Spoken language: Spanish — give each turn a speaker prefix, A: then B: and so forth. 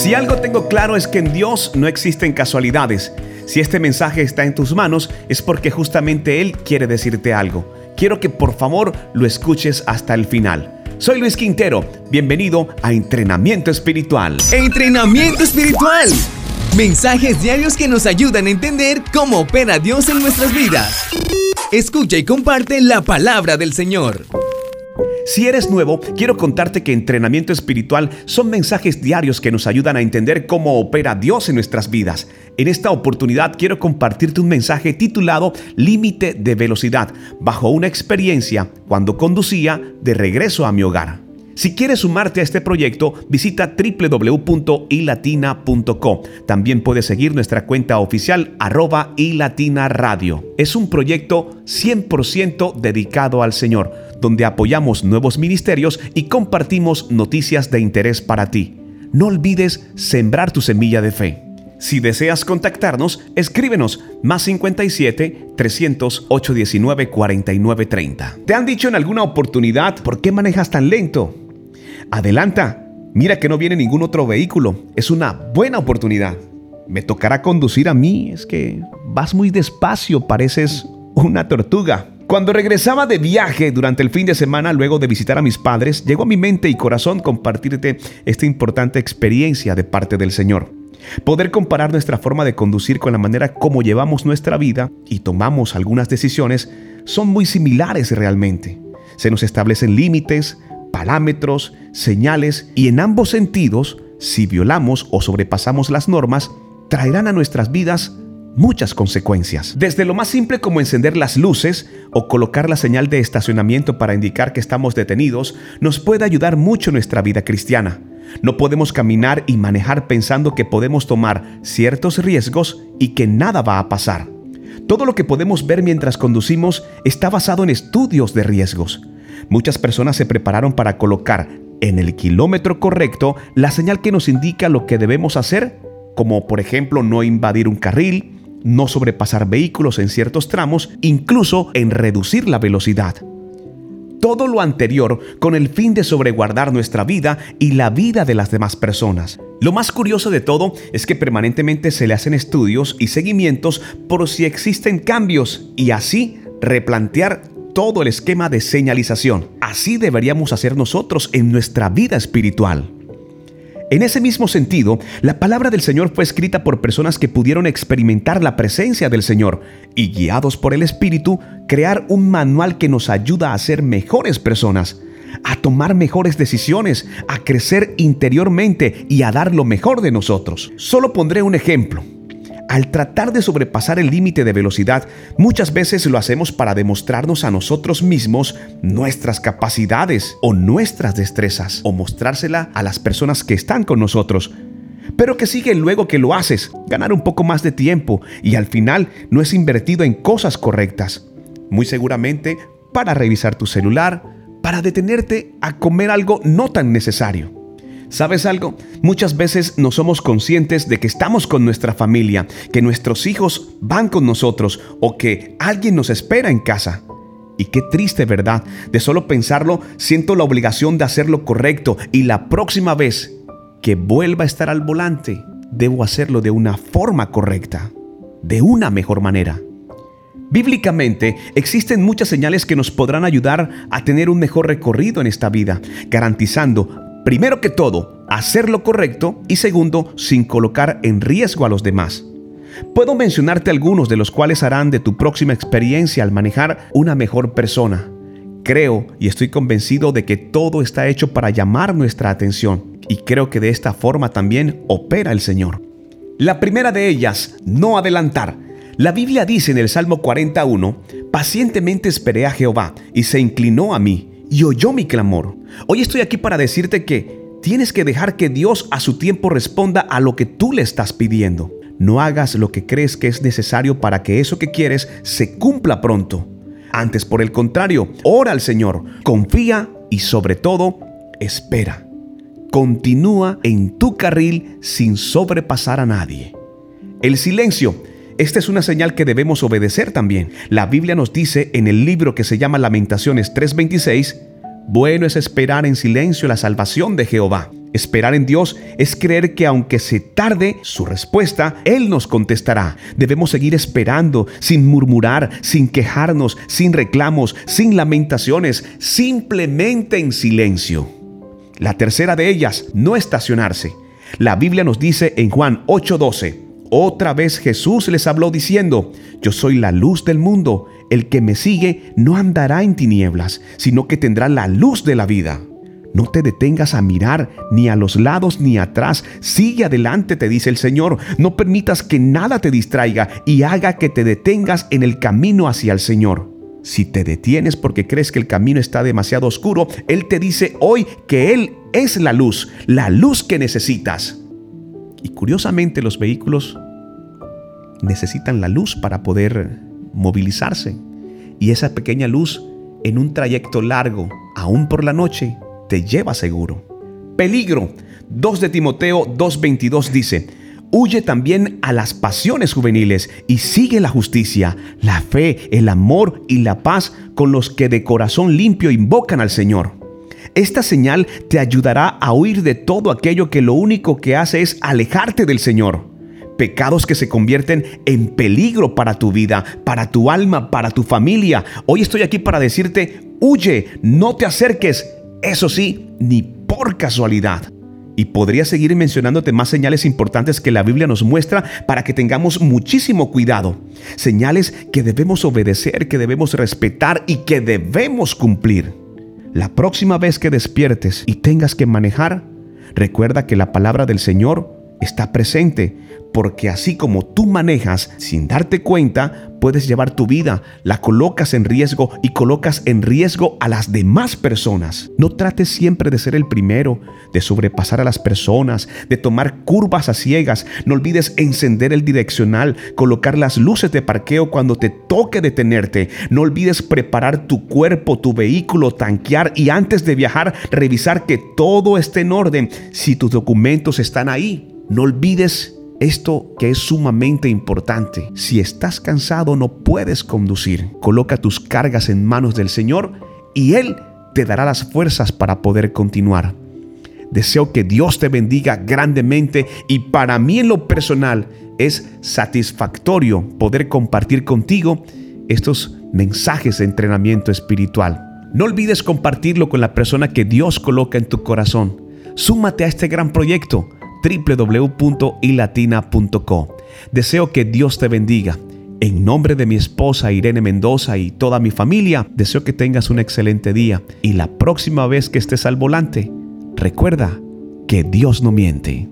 A: Si algo tengo claro es que en Dios no existen casualidades. Si este mensaje está en tus manos es porque justamente Él quiere decirte algo. Quiero que por favor lo escuches hasta el final. Soy Luis Quintero, bienvenido a Entrenamiento Espiritual.
B: Entrenamiento Espiritual. Mensajes diarios que nos ayudan a entender cómo opera Dios en nuestras vidas. Escucha y comparte la palabra del Señor.
A: Si eres nuevo, quiero contarte que entrenamiento espiritual son mensajes diarios que nos ayudan a entender cómo opera Dios en nuestras vidas. En esta oportunidad quiero compartirte un mensaje titulado Límite de velocidad, bajo una experiencia cuando conducía de regreso a mi hogar. Si quieres sumarte a este proyecto, visita www.ilatina.co. También puedes seguir nuestra cuenta oficial arroba ilatina radio. Es un proyecto 100% dedicado al Señor, donde apoyamos nuevos ministerios y compartimos noticias de interés para ti. No olvides sembrar tu semilla de fe. Si deseas contactarnos, escríbenos más 57 300 819 4930. ¿Te han dicho en alguna oportunidad por qué manejas tan lento? Adelanta, mira que no viene ningún otro vehículo, es una buena oportunidad. Me tocará conducir a mí, es que vas muy despacio, pareces una tortuga. Cuando regresaba de viaje durante el fin de semana, luego de visitar a mis padres, llegó a mi mente y corazón compartirte esta importante experiencia de parte del Señor. Poder comparar nuestra forma de conducir con la manera como llevamos nuestra vida y tomamos algunas decisiones son muy similares realmente. Se nos establecen límites, parámetros, señales y en ambos sentidos, si violamos o sobrepasamos las normas, traerán a nuestras vidas muchas consecuencias. Desde lo más simple como encender las luces o colocar la señal de estacionamiento para indicar que estamos detenidos, nos puede ayudar mucho nuestra vida cristiana. No podemos caminar y manejar pensando que podemos tomar ciertos riesgos y que nada va a pasar. Todo lo que podemos ver mientras conducimos está basado en estudios de riesgos. Muchas personas se prepararon para colocar en el kilómetro correcto la señal que nos indica lo que debemos hacer, como por ejemplo no invadir un carril, no sobrepasar vehículos en ciertos tramos, incluso en reducir la velocidad. Todo lo anterior con el fin de sobreguardar nuestra vida y la vida de las demás personas. Lo más curioso de todo es que permanentemente se le hacen estudios y seguimientos por si existen cambios y así replantear todo el esquema de señalización. Así deberíamos hacer nosotros en nuestra vida espiritual. En ese mismo sentido, la palabra del Señor fue escrita por personas que pudieron experimentar la presencia del Señor y guiados por el Espíritu, crear un manual que nos ayuda a ser mejores personas, a tomar mejores decisiones, a crecer interiormente y a dar lo mejor de nosotros. Solo pondré un ejemplo. Al tratar de sobrepasar el límite de velocidad, muchas veces lo hacemos para demostrarnos a nosotros mismos nuestras capacidades o nuestras destrezas, o mostrársela a las personas que están con nosotros. Pero que sigue luego que lo haces, ganar un poco más de tiempo y al final no es invertido en cosas correctas. Muy seguramente para revisar tu celular, para detenerte a comer algo no tan necesario. ¿Sabes algo? Muchas veces no somos conscientes de que estamos con nuestra familia, que nuestros hijos van con nosotros o que alguien nos espera en casa. Y qué triste, ¿verdad? De solo pensarlo, siento la obligación de hacer lo correcto y la próxima vez que vuelva a estar al volante, debo hacerlo de una forma correcta, de una mejor manera. Bíblicamente existen muchas señales que nos podrán ayudar a tener un mejor recorrido en esta vida, garantizando primero que todo, hacer lo correcto y segundo, sin colocar en riesgo a los demás. Puedo mencionarte algunos de los cuales harán de tu próxima experiencia al manejar una mejor persona. Creo y estoy convencido de que todo está hecho para llamar nuestra atención y creo que de esta forma también opera el Señor. La primera de ellas, no adelantar. La Biblia dice en el Salmo 41, pacientemente esperé a Jehová y se inclinó a mí y oyó mi clamor. Hoy estoy aquí para decirte que tienes que dejar que Dios a su tiempo responda a lo que tú le estás pidiendo. No hagas lo que crees que es necesario para que eso que quieres se cumpla pronto. Antes, por el contrario, ora al Señor, confía y sobre todo, espera. Continúa en tu carril sin sobrepasar a nadie. El silencio esta es una señal que debemos obedecer también. La Biblia nos dice en el libro que se llama Lamentaciones 3:26, bueno es esperar en silencio la salvación de Jehová. Esperar en Dios es creer que aunque se tarde su respuesta, Él nos contestará. Debemos seguir esperando, sin murmurar, sin quejarnos, sin reclamos, sin lamentaciones, simplemente en silencio. La tercera de ellas, no estacionarse. La Biblia nos dice en Juan 8:12, otra vez Jesús les habló diciendo, yo soy la luz del mundo, el que me sigue no andará en tinieblas, sino que tendrá la luz de la vida. No te detengas a mirar ni a los lados ni atrás. Sigue adelante, te dice el Señor. No permitas que nada te distraiga y haga que te detengas en el camino hacia el Señor. Si te detienes porque crees que el camino está demasiado oscuro, Él te dice hoy que Él es la luz, la luz que necesitas. Y curiosamente los vehículos necesitan la luz para poder movilizarse. Y esa pequeña luz en un trayecto largo, aún por la noche, te lleva seguro. Peligro. 2 de Timoteo 2.22 dice, Huye también a las pasiones juveniles y sigue la justicia, la fe, el amor y la paz con los que de corazón limpio invocan al Señor. Esta señal te ayudará a huir de todo aquello que lo único que hace es alejarte del Señor. Pecados que se convierten en peligro para tu vida, para tu alma, para tu familia. Hoy estoy aquí para decirte, huye, no te acerques, eso sí, ni por casualidad. Y podría seguir mencionándote más señales importantes que la Biblia nos muestra para que tengamos muchísimo cuidado. Señales que debemos obedecer, que debemos respetar y que debemos cumplir. La próxima vez que despiertes y tengas que manejar, recuerda que la palabra del Señor está presente porque así como tú manejas sin darte cuenta, puedes llevar tu vida, la colocas en riesgo y colocas en riesgo a las demás personas. No trates siempre de ser el primero, de sobrepasar a las personas, de tomar curvas a ciegas. No olvides encender el direccional, colocar las luces de parqueo cuando te toque detenerte. No olvides preparar tu cuerpo, tu vehículo, tanquear y antes de viajar revisar que todo esté en orden. Si tus documentos están ahí, no olvides esto que es sumamente importante. Si estás cansado no puedes conducir. Coloca tus cargas en manos del Señor y Él te dará las fuerzas para poder continuar. Deseo que Dios te bendiga grandemente y para mí en lo personal es satisfactorio poder compartir contigo estos mensajes de entrenamiento espiritual. No olvides compartirlo con la persona que Dios coloca en tu corazón. Súmate a este gran proyecto www.ilatina.co. Deseo que Dios te bendiga. En nombre de mi esposa Irene Mendoza y toda mi familia, deseo que tengas un excelente día y la próxima vez que estés al volante, recuerda que Dios no miente.